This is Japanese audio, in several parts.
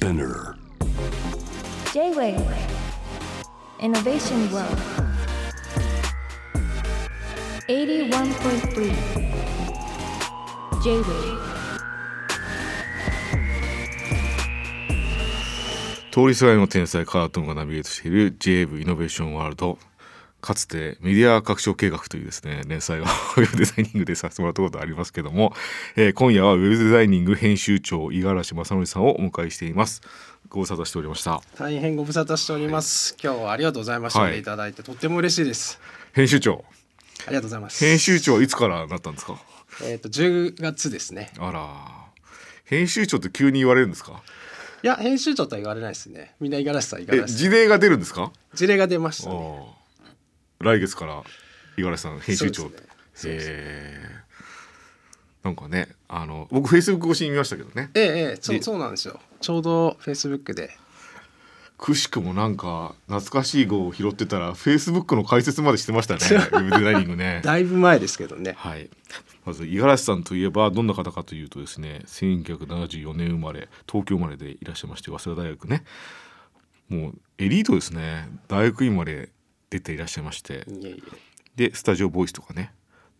Spinner. J-Wave Innovation World 81.3 J-Wave 通りすがりの天才カートンがナビゲートしている JAV イノベーションワールドかつてメディア拡張計画というですね連載を ウェブデザイニングでさせてもらったことありますけども、えー今夜はウェブデザイニング編集長五十嵐正則さんをお迎えしていますご無沙汰しておりました大変ご無沙汰しております。今日はありがとうございました。はいいただいてとっても嬉しいです。編集長ありがとうございます。編集長はいつからなったんですか？えっ、と10月ですね。あら編集長って急に言われるんですか？いや編集長とは言われないですね。みんな五十嵐さん五十え嵐。事例が出るんですか？事例が出ましたあね。あ来月から五十嵐さん編集長そうですね。え。ーなんかねあの僕フェイスブック越しに見ましたけどね。ええええそでうそうなんですよ。ちょうどフェイスブックで。くしくもなんか懐かしい号を拾ってたらフェイスブックの解説までしてましたね。ウェブデザイニングね。だいぶ前ですけどね。はい。まず五十嵐さんといえばどんな方かというとですね1974年生まれ東京生まれでいらっしゃいまして早稲田大学ね。もうエリートですね。大学院まで出ていらっしゃいまして。でスタジオボイスとかね。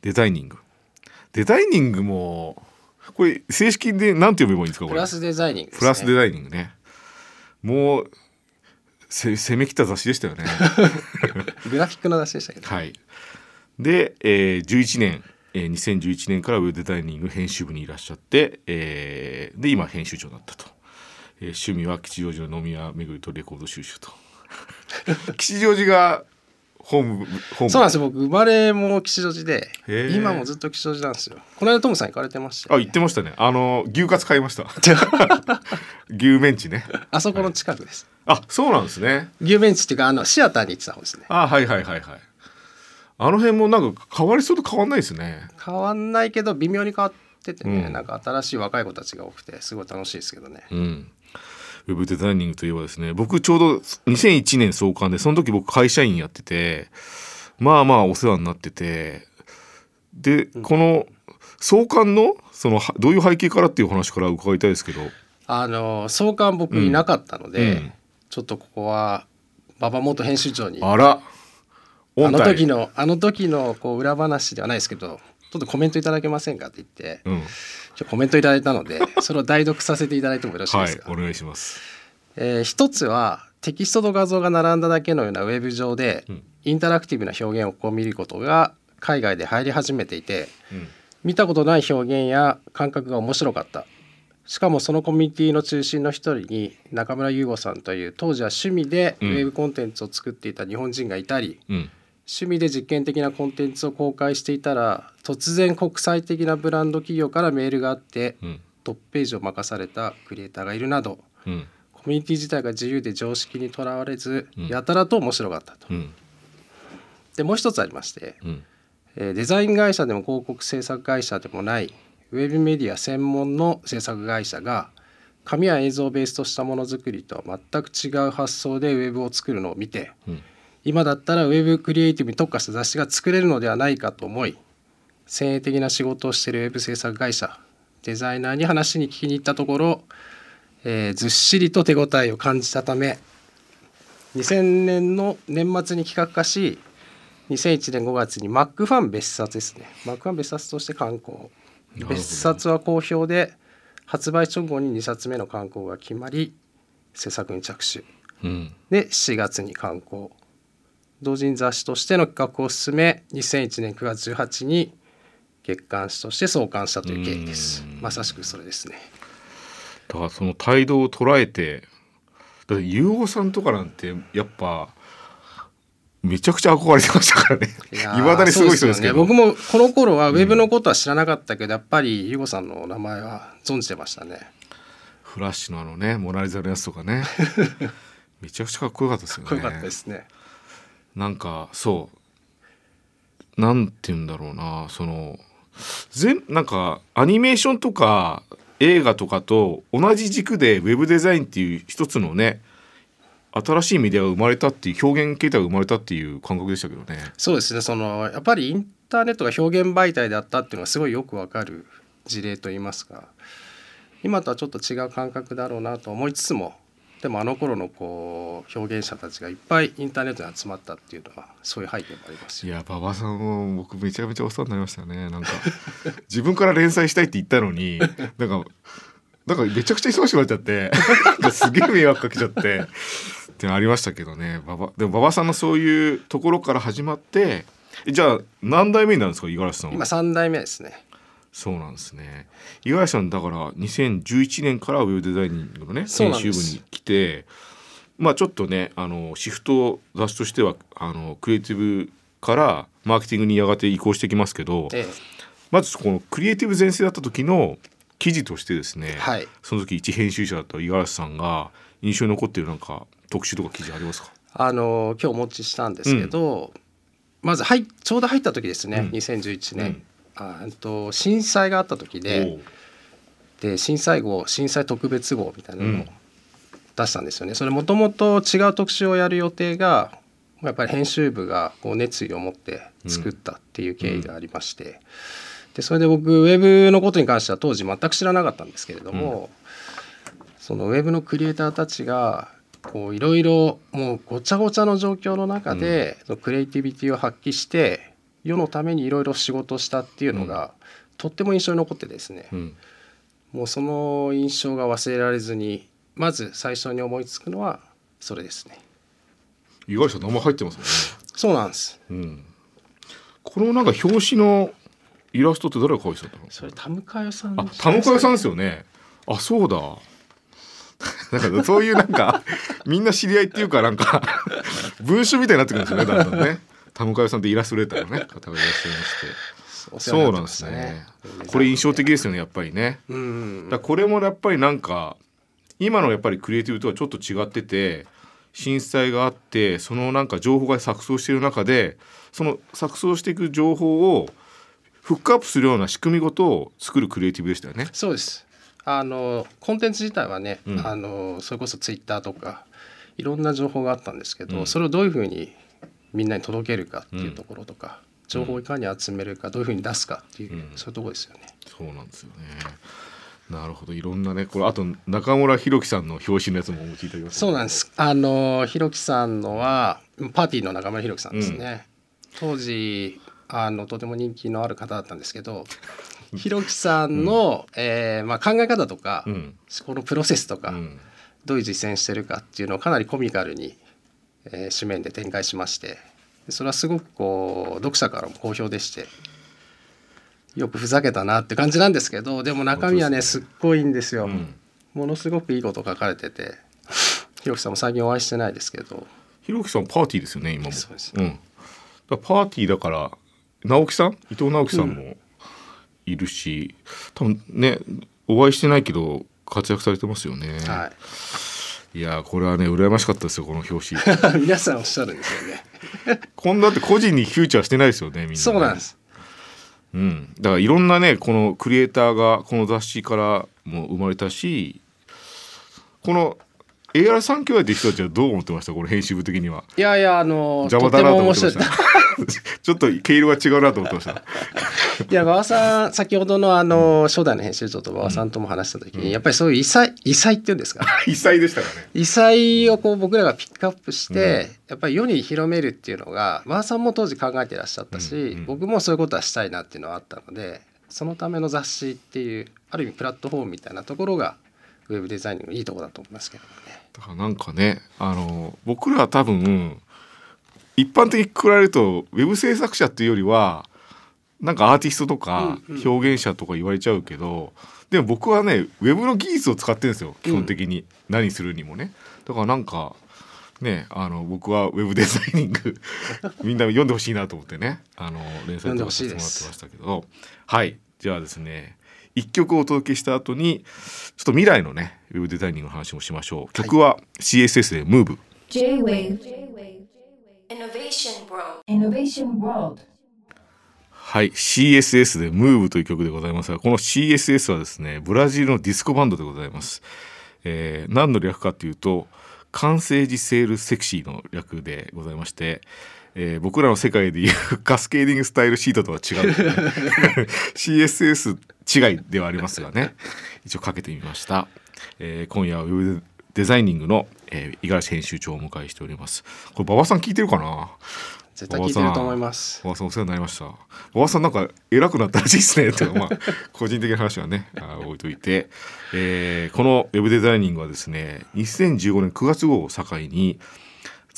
デザイニング。デザイニングもこれ正式で何て呼べばいいんですかこれ？プラスデザイニングね。プラスデザイニングね。もうせ攻め切った雑誌でしたよね。グラフィックの出しでしたけど。はい。で、えー、11年、えー、2011年からウェブデザイニング編集部にいらっしゃって、えーで今編集長になったと、えー趣味は吉祥寺の飲み屋巡りとレコード収集と。吉祥寺がホームホームそうなんですよ。僕生まれも吉祥寺で今もずっと吉祥寺なんですよ。この間トムさん行かれてましたあよ、言ってましたね。あの牛カツ買いました。牛メンチね。あそこの近くです。あそうなんですね。牛ベンチっていうかあのシアターに行ってた方ですね。あはいはいはいはい。あの辺もなんか変わりそうと変わんないですね。変わんないけど微妙に変わっててね、うん。なんか新しい若い子たちが多くてすごい楽しいですけどね。うんウェブデザイニングといえばですね僕ちょうど2001年創刊でその時僕会社員やっててまあまあお世話になっててでこの創刊のそのはどういう背景からっていう話から伺いたいですけど。あの創刊僕いなかったので、うん。ちょっとここは馬場元編集長にああらの体時のあの時のこう裏話ではないですけどちょっとコメントいただけませんかって言って、うん。ちょコメントいただいたので それを代読させていただいてもよろしいですか、はいお願いします。えー一つはテキストと画像が並んだだけのようなウェブ上で、うん。インタラクティブな表現をこう見ることが海外で入り始めていてうん。見たことない表現や感覚が面白かった。しかもそのコミュニティの中心の一人に中村優吾さんという当時は趣味でウうん。ェブコンテンツを作っていた日本人がいたり、うん趣味で実験的なコンテンツを公開していたら突然国際的なブランド企業からメールがあってうん。トップページを任されたクリエイターがいるなどうん。コミュニティ自体が自由で常識にとらわれず、うん。やたらと面白かったと。うん。でもう一つありまして、うん。えーデザイン会社でも広告制作会社でもないウェブメディア専門の制作会社が紙や映像をベースとしたものづくりとは全く違う発想でウェブを作るのを見てうん今だったらウェブクリエイティブに特化した雑誌が作れるのではないかと思い先鋭的な仕事をしているウェブ制作会社デザイナーに話に聞きに行ったところ、えーずっしりと手応えを感じたため2000年の年末に企画化し2001年5月にマックファン別冊ですね。マックファン別冊として刊行。別冊は好評で発売直後に2冊目の刊行が決まり制作に着手。うん。で4月に刊行同人雑誌としての企画を進め2001年9月18日に月刊誌として創刊したという経緯です。うん。まさしくそれですね。だからその態度を捉えてだって優吾さんとかなんてやっぱめちゃくちゃ憧れてましたからね。いま だにすごい人ですけど。ね、僕もこの頃はウェブのことは知らなかったけど、やっぱりユゴさんの名前は存じてましたね。フラッシュのあのねモナ・リザのやつとかね。めちゃくちゃかっこよかったですよね。かっこよかったですねなんかそうなんて言うんだろうなその全なんかアニメーションとか映画とかと同じ軸でウェブデザインっていう一つのね新しいメディアが生まれたっていう表現形態が生まれたっていう感覚でしたけどね。そうですねそのやっぱりインターネットが表現媒体であったっていうのがすごいよくわかる事例といいますか今とはちょっと違う感覚だろうなと思いつつもでもあの頃のこう表現者たちがいっぱいインターネットに集まったっていうのはそういう背景もありますよいや馬場さんも僕めちゃめちゃお世話になりましたね。なんか 自分から連載したいって言ったのになんかなんかめちゃくちゃ忙しくなっちゃって すげえ迷惑かけちゃってってのありましたけどね。馬場でも馬場さんのそういうところから始まってえじゃあ何代目になるんですか五十嵐さんは？今3代目ですねそうなんですね。五十嵐さんだから2011年からウェブデザイニングのね編集部に来てまあちょっとねあのシフト雑誌としてはあのクリエイティブからマーケティングにやがて移行してきますけどえまずこのクリエイティブ全盛だった時の記事としてですね、えはい。その時一編集者だった五十嵐さんが印象に残っているなんか特集とか記事ありますか？あの今日お持ちしたんですけど、まずはいちょうど入った時ですね、うん。2011年、うんあと震災があった時でで震災号震災特別号みたいなのを出したんですよね。それもともと違う特集をやる予定がやっぱり編集部がこう熱意を持って作ったっていう経緯がありまして、でそれで僕ウェブのことに関しては当時全く知らなかったんですけれども、そのウェブのクリエイターたちがこういろいろもうごちゃごちゃの状況の中で、そのクリエイティビティを発揮して世のためにいろいろ仕事をしたっていうのが、とっても印象に残ってですね、うん。もうその印象が忘れられずにまず最初に思いつくのはそれですね。五十嵐さん名前入ってますもんね。そうなんです。うん。このなんか表紙のイラストって誰が描いてたんだろうそれ田向代さんあ、田向さんですよね。あ、そうだ。なんかそういうなんかみんな知り合いっていうかなんか文集みたいになってくるんですよねだんだんね。田向さんってイラストレーターのね 方がいらっしゃいまして。そうなんですね。これ印象的ですよねやっぱりね。うんうんだこれもやっぱりなんか今のやっぱりクリエイティブとはちょっと違ってて震災があってそのなんか情報が錯綜している中でその錯綜していく情報をフックアップするような仕組みごとを作るクリエイティブでしたよね。そうですあのコンテンツ自体はね、うんあのそれこそツイッターとかいろんな情報があったんですけど、うんそれをどういうふうにみんなに届けるかっていうところとか、情報をいかに集めるかどういうふうに出すかっていう、うんそういうところですよね。そうなんですよね。なるほどいろんなねこれあと中村弘樹さんの表紙のやつもお持ちいただきましたそうなんです。あのひろきさんのはパーティーの中村ひろきさんですね。当時あのとても人気のある方だったんですけど、ひろきさんの、えーまあ考え方とか、うんこのプロセスとか、うんどういう実践してるかっていうのをかなりコミカルに、えー紙面で展開しまして、でそれはすごくこう読者からも好評でして。よくふざけたなって感じなんですけどでも中身はねすっごいんですよ、うんものすごくいいこと書かれてて ひろきさんも最近お会いしてないですけど弘樹さんパーティーですよね今も。そうですうん。だからパーティーだから直樹さん？伊藤直樹さんもいるし、多分ねお会いしてないけど活躍されてますよね。はいやーこれはね羨ましかったですよこの表紙。い 皆さんおっしゃるんですよね。こんなって個人にフューチャーしてないですよねみんなね、そうなんです。うん、だからいろんなねこのクリエイターがこの雑誌からも生まれたしこの AR 三兄弟って人たちはどう思ってました？この編集部的には。いやいやあの邪魔だなと思ってました。ちょっと毛色が違うなと思ってました。いや馬場さん先ほどのあの初代の編集長と馬場さんとも話した時に、やっぱりそういう異彩異彩っていうんですか？異彩でしたかね。異彩をこう僕らがピックアップして、やっぱり世に広めるっていうのが馬場さんも当時考えてらっしゃったし、うんうん僕もそういうことはしたいなっていうのはあったのでそのための雑誌っていうある意味プラットフォームみたいなところがウェブデザインのいいところだと思いますけどね。だからなんかねあの僕らは多分一般的にくくられるとウェブ制作者っていうよりはなんかアーティストとかうんうん。表現者とか言われちゃうけど、でも僕はねウェブの技術を使ってるんですよ基本的に、何するにもね。だからなんかねあの僕はウェブデザイニング みんな読んでほしいなと思ってねあの連載とかさせてもらってましたけど。はい。じゃあですね一曲をお届けした後にちょっと未来のねウェブデザイニングの話もしましょう。曲は CSS で Move J-Wave Innovation World. Innovation World はい。CSS で Move という曲でございますがこの CSS はですねブラジルのディスコバンドでございます、えー何の略かというと完成時セールセクシーの略でございまして、えー僕らの世界でいう カスケーディングスタイルシートとは違う、CSS 違いではありますがね。一応かけてみました、えー今夜はウェブデザイニングのえー五十嵐編集長をお迎えしております。これ馬場さん聞いてるかな？絶対聞いてると思います。馬場さん。お世話になりました。馬場さんなんか偉くなったらしいですね。っていうかまあ個人的な話はねあー置いといて、えーこのウェブデザイニングはですね2015年9月号を境に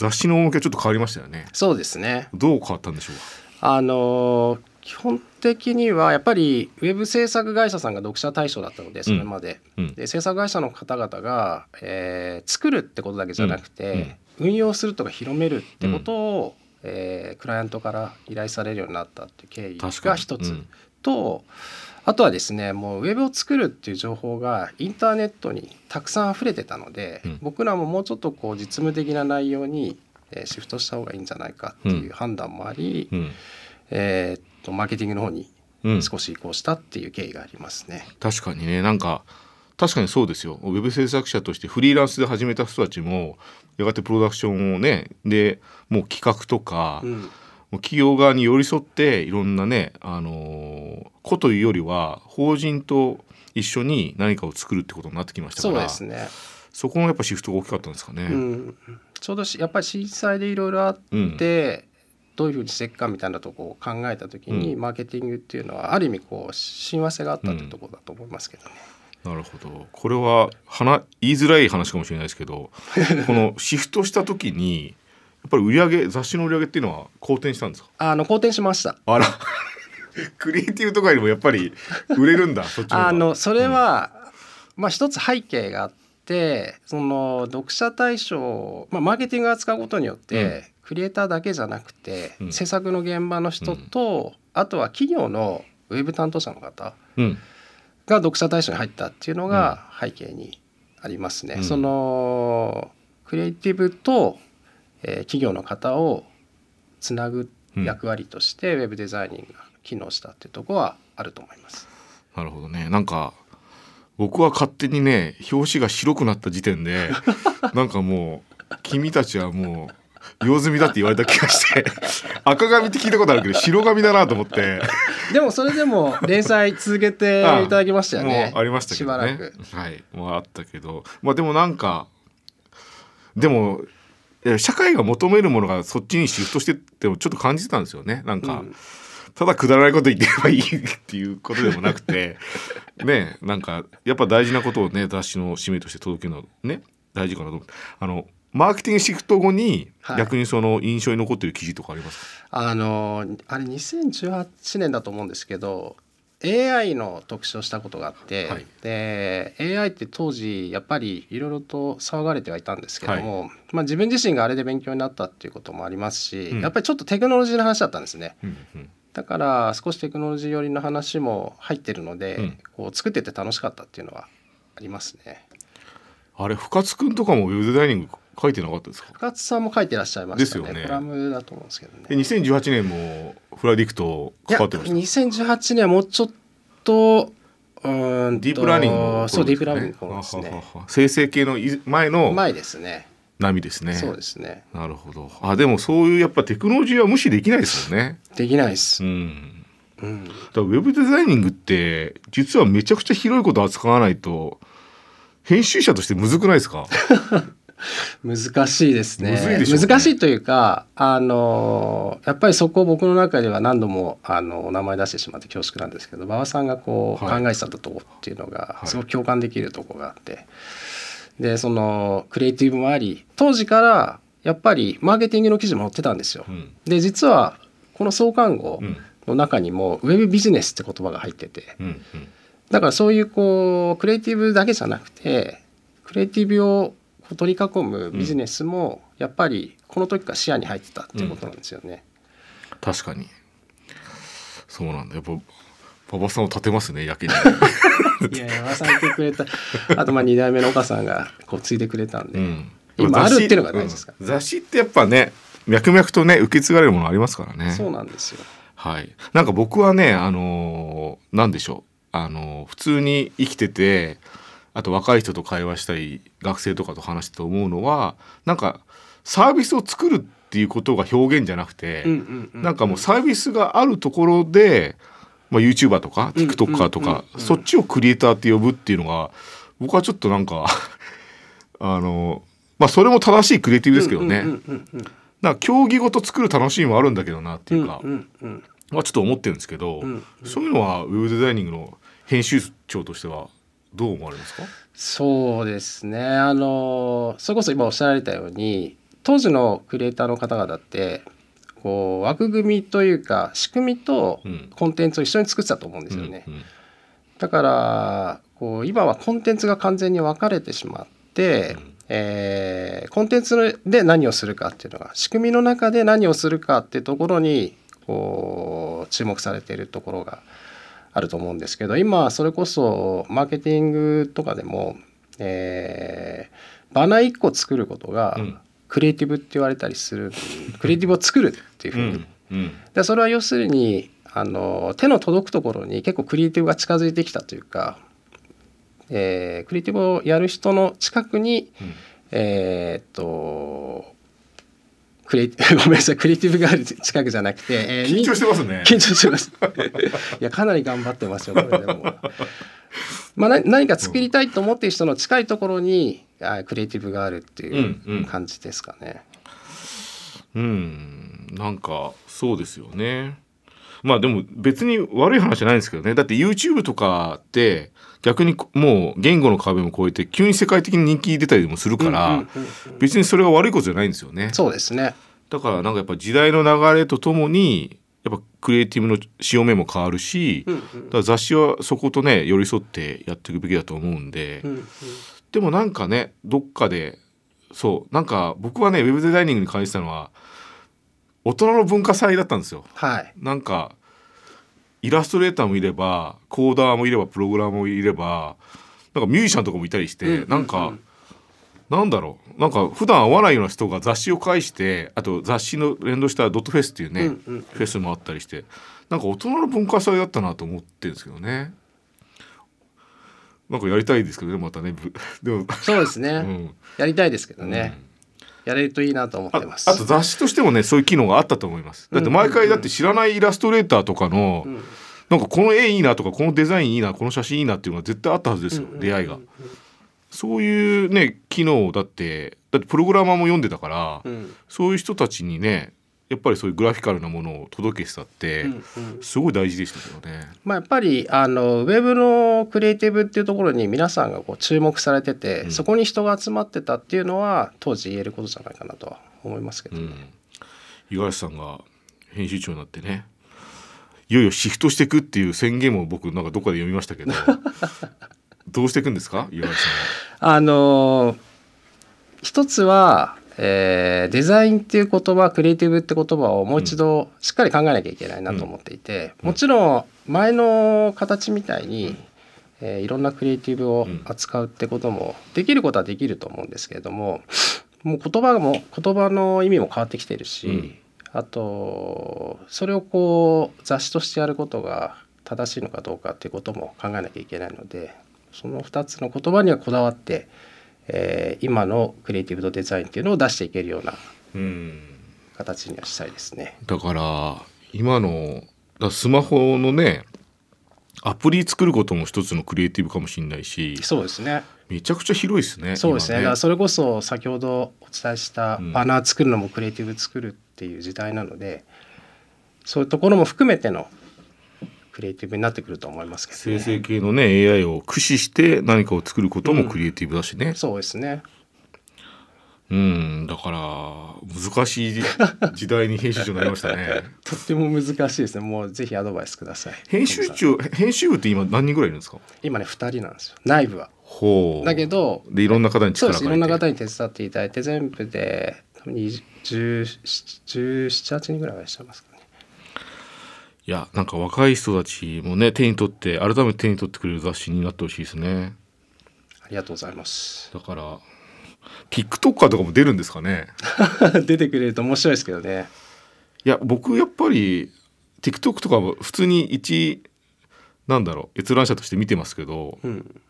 雑誌の趣がちょっと変わりましたよね。そうですね。どう変わったんでしょう？あのー基本的にはやっぱりウェブ制作会社さんが読者対象だったのでそれまで,、うん。で制作会社の方々が、えー作るってことだけじゃなくて、運用するとか広めるってことを、えークライアントから依頼されるようになったっていう経緯が一つ、うん。とあとはですねもうウェブを作るっていう情報がインターネットにたくさん溢れてたので、うん。僕らももうちょっとこう実務的な内容に、えーシフトした方がいいんじゃないかっていう判断もあり、うん。えーっとマーケティングの方にうん、少し移行したっていう経緯がありますね。確かにね。なんか確かにそうですよ。ウェブ制作者としてフリーランスで始めた人たちもやがてプロダクションをねでもう企画とか、うん企業側に寄り添っていろんなね、あのー子というよりは法人と一緒に何かを作るってことになってきましたかそうらですね、そこのやっぱシフトが大きかったんですかね。うん、ちょうどしやっぱり震災でいろいろあって、どういうふうにしていくかみたいなところを考えた時に、うん。マーケティングっていうのはある意味こう親和性があったってところだと思いますけどね。なるほど。これは話言いづらい話かもしれないですけどこのシフトした時にやっぱり売り上げ雑誌の売り上げっていうのは好転したんですか？あの好転しました。あら。クリエイティブとかよりもやっぱり売れるんだそっちあのそれは、まあ一つ背景があってその読者対象、まあ、マーケティングを扱うことによって、クリエイターだけじゃなくて、うん。制作の現場の人と、あとは企業のウェブ担当者の方うん。が読者対象に入ったっていうのが背景にありますね。うん。そのクリエイティブと、えー企業の方をつなぐ役割として、ウェブデザイニングが機能したっていうところはあると思います。なるほどねなんか僕は勝手にね表紙が白くなった時点で なんかもう君たちはもう用済みだって言われた気がして 赤紙って聞いたことあるけど白紙だなと思ってでもそれでも連載続けていただきましたよね。ありましたけどねしばらく。はいもうあったけどまあでもなんかでもえ社会が求めるものがそっちにシフトしてってもちょっと感じてたんですよね。なんか、うん。ただくだらないこと言ってればいいっていうことでもなくて。ねなんかやっぱ大事なことをね雑誌の使命として届けるのはね大事かなと思って。あのマーケティングシフト後にはい。逆にその印象に残ってる記事とかありますか、あのあれ2018年だと思うんですけど AI の特集をしたことがあって、はい。で AI って当時やっぱりいろいろと騒がれてはいたんですけども、まあ、自分自身があれで勉強になったっていうこともありますし、うん。やっぱりちょっとテクノロジーの話だったんですね。うんうん。だから少しテクノロジー寄りの話も入ってるので、うん。こう作ってて楽しかったっていうのはありますね。あれ深津君とかもウェブデザイニング書いてなかったですか？深津さんも書いてらっしゃいましたね。ですよね。コラムだと思うんですけどね。で2018年もフラディクトいや関わってました。2018年はもうちょっとうーんとディープラーニングの頃そうディープラーねニングの頃ですね。生成系のい前の前ですね。波ですね。そうですね。なるほど。あでもそういうやっぱテクノロジーは無視できないですよね。できないです。う、ん。うん、だからウェブデザイニングって実はめちゃくちゃ広いこと扱わないと編集者としてむずくないですか？難しいですね。ね。難しいというかあのやっぱりそこ僕の中では何度もあのお名前出してしまって恐縮なんですけど馬場さんがこう、はい。考えてたとこっていうのがはい。すごく共感できるとこがあって。でそのクリエイティブもあり当時からやっぱりマーケティングの記事も載ってたんですよ。う。ん。で実はこの創刊号うん。の中にもウェブビジネスって言葉が入ってて。うんうん。だからそういうこうクリエイティブだけじゃなくてクリエイティブを取り囲むビジネスもやっぱりこの時から視野に入ってたっていうことなんですよね。確かに。そうなんだ。やっぱ馬場さんを立てますねやけに。いや山さんいてくれた。あとまあ2代目の岡さんがこう継いでくれたんで、うん。今あるっていうのが大事ですから。うん。雑誌ってやっぱね脈々とね受け継がれるものありますからね。そうなんですよ。はい。なんか僕はね、あのーなんでしょう。あのー普通に生きてて、あと若い人と会話したり、学生とかと話してて思うのは、なんかサービスを作るっっていうことが表現じゃなくて、なんかもうサービスがあるところで、まあ、YouTuber とかうん TikToker とか、そっちをクリエイターって呼ぶっていうのが僕はちょっとなんか あのまあそれも正しいクリエイティブですけどね、なんか競技ごと作る楽しみもあるんだけどなっていうか、まあ、ちょっと思ってるんですけど、うん。そういうのはウェブデザイニングの編集長としてはどう思われますか？そうですね。あのそれこそ今おっしゃられたように当時のクリエイターの方々ってこう枠組みというか仕組みとうん。コンテンツを一緒に作ってたと思うんですよね。うんうん。だからこう今はコンテンツが完全に分かれてしまって、えーコンテンツで何をするかっていうのが仕組みの中で何をするかっていうところにこう注目されているところがあると思うんですけど今それこそマーケティングとかでも、えーバナー1個作ることがうん。クリエイティブって言われたりするクリエイティブを作るっていうふうに、うん。うん。でそれは要するにあの手の届くところに結構クリエイティブが近づいてきたというか、えークリエイティブをやる人の近くにうん。えーっとクリエイ ごめんなさいクリエイティブがある近くじゃなくて、えー緊張してますね。緊張してます。いやかなり頑張ってますよこれでも。まあ、な何か作りたいと思っている人の近いところにあクリエイティブがあるっていうんうん。う感じですかね。うん。なんかそうですよねまあでも別に悪い話じゃないんですけどね。だって YouTube とかって逆にもう言語の壁も越えて急に世界的に人気出たりもするから、別にそれは悪いことじゃないんですよね。そうですね。だからなんかやっぱ時代の流れとともにやっぱクリエイティブの潮目も変わるし、うんうん。だから雑誌はそことね寄り添ってやっていくべきだと思うんで、うんうん。でもなんかねどっかでそうなんか僕はねウェブデザイニングに感じたのは大人の文化祭だったんですよ。はい。なんかイラストレーターもいればコーダーもいればプログラマーもいればなんかミュージシャンとかもいたりして、うんうんうん。なんかなんだろう。なんか普段会わないような人が雑誌を介してあと雑誌の連動したドットフェスっていうね、うんうん。フェスもあったりしてなんか大人の文化祭だったなと思ってるんですけどね。なんかやりたいですけどねまたね。ぶでも、そうですね、うん、やりたいですけどね、やれるといいなと思っあてます。あと雑誌としてもねそういう機能があったと思います。だって毎回だって知らないイラストレーターとかの、うんなんかこの絵いいなとかこのデザインいいなこの写真いいなっていうのが絶対あったはずですよ、うんうんうん。出会いが。そういうね機能だってだってプログラマーも読んでたから、うん。そういう人たちにねやっぱりそういうグラフィカルなものを届けてたって、うんうん。すごい大事でしたけどね。まあ、やっぱりあのウェブのクリエイティブっていうところに皆さんがこう注目されてて、うん。そこに人が集まってたっていうのは当時言えることじゃないかなとは思いますけど、うん、五十嵐さんが編集長になってねいよいよシフトしていくっていう宣言も僕なんかどっかで読みましたけど どうしていくんですか？五十嵐さあの一つは、えーデザインっていう言葉クリエイティブって言葉をもう一度しっかり考えなきゃいけないなと思っていて、うん。もちろん前の形みたいに、えーいろんなクリエイティブを扱うってこともできることはできると思うんですけれどももう言葉も言葉の意味も変わってきてるし、うん。あとそれをこう雑誌としてやることが正しいのかどうかっていうことも考えなきゃいけないのでその2つの言葉にはこだわって、えー今のクリエイティブとデザインっていうのを出していけるようなん。うん形にはしたいですね。だから今のだスマホのねアプリ作ることも一つのクリエイティブかもしれないしそうですね。めちゃくちゃ広いですね。そうですね。今だからそれこそ先ほどお伝えしたうんバナー作るのもクリエイティブ作るっていう時代なので、そういうところも含めてのクリエイティブになってくると思いますけど生ね。成系のね AI を駆使して何かを作ることもクリエイティブだしね。そうですね。うん、だから難しい時代に編集長になりましたね。とっても難しいですね。もうぜひアドバイスください。編集長編集部って今何人ぐらいいるんですか？今ね2人なんですよ。内部は。ほう。だけどでいろんな方にそうです。い。ろんな方に手伝っていただいて全部で多分20 17 17 8人ぐらいはいらっしゃいますかね。いやなんか若い人たちもね手に取って改めて手に取ってくれる雑誌になってほしいですね。ありがとうございます。だから TikToker とかも出るんですかね？出てくれると面白いですけどね。いや僕やっぱり TikTok とかも普通に一なんだろう閲覧者として見てますけどうん。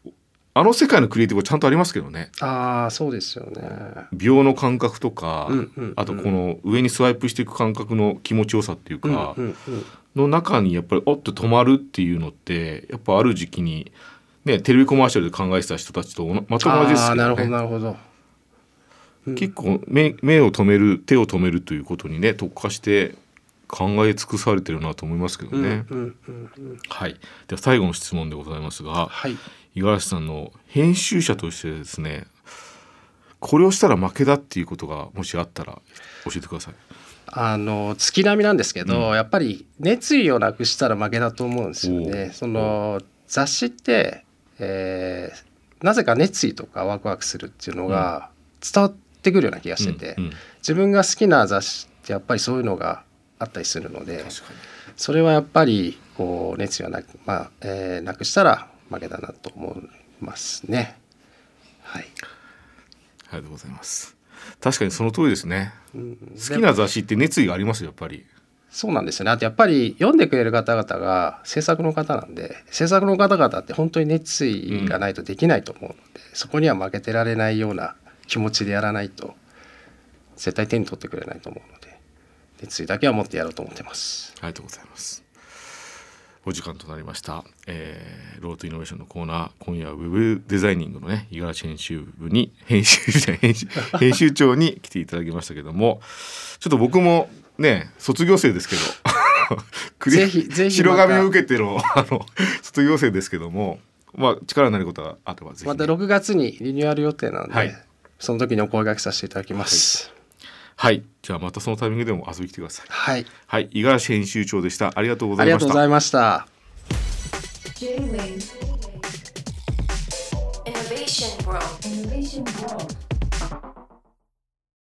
あの世界のクリエイティブはちゃんとありますけどねああそうですよね秒の感覚とか、うんうんうんあとこの上にスワイプしていく感覚の気持ちよさっていうか、うんうんうんの中にやっぱりおっと止まるっていうのってやっぱある時期に、ね、テレビコマーシャルで考えてた人たちとおな全く同じですあーなるほどなるほど。結構目目を止める手を止めるということにね特化して考え尽くされてるなと思いますけどね。うんうんうん。はい、では最後の質問でございますがはい。五十嵐さんの編集者としてですねこれをしたら負けだっていうことがもしあったら教えてください。あの月並みなんですけど、やっぱり熱意をなくしたら負けだと思うんですよおねう。その雑誌って、えーなぜか熱意とかワクワクするっていうのが伝わってくるような気がしてて、うんうん自分が好きな雑誌ってやっぱりそういうのがあったりするのでそれはやっぱりこう熱意をなく,、まあえーなくしたら負けだなと思いますね。はい、ありがとうございます。確かにその通りですね。うん好きな雑誌って熱意がありますよやっぱり。そうなんですよねあとやっぱり読んでくれる方々が制作の方なんで制作の方々って本当に熱意がないとできないと思うので、そこには負けてられないような気持ちでやらないと絶対手に取ってくれないと思うので熱意だけは持ってやろうと思ってます。ありがとうございます。お時間となりました、えーロートイノベーションのコーナー今夜はウェブデザイニングのね五十嵐編集部に編集 編集編集長に来ていただきましたけどもちょっと僕もね卒業生ですけど ぜひぜひ白また。紙を受けての あの卒業生ですけどもまあ力になることがあればぜひ。ね、また6月にリニューアル予定なので、はい。その時にお声掛けさせていただきます。はい。じゃあまたそのタイミングでも遊びに来てください。はい、はい。五十嵐編集長でした。ありがとうございました。ありがとうございました。J-Wave Innovation World. Innovation World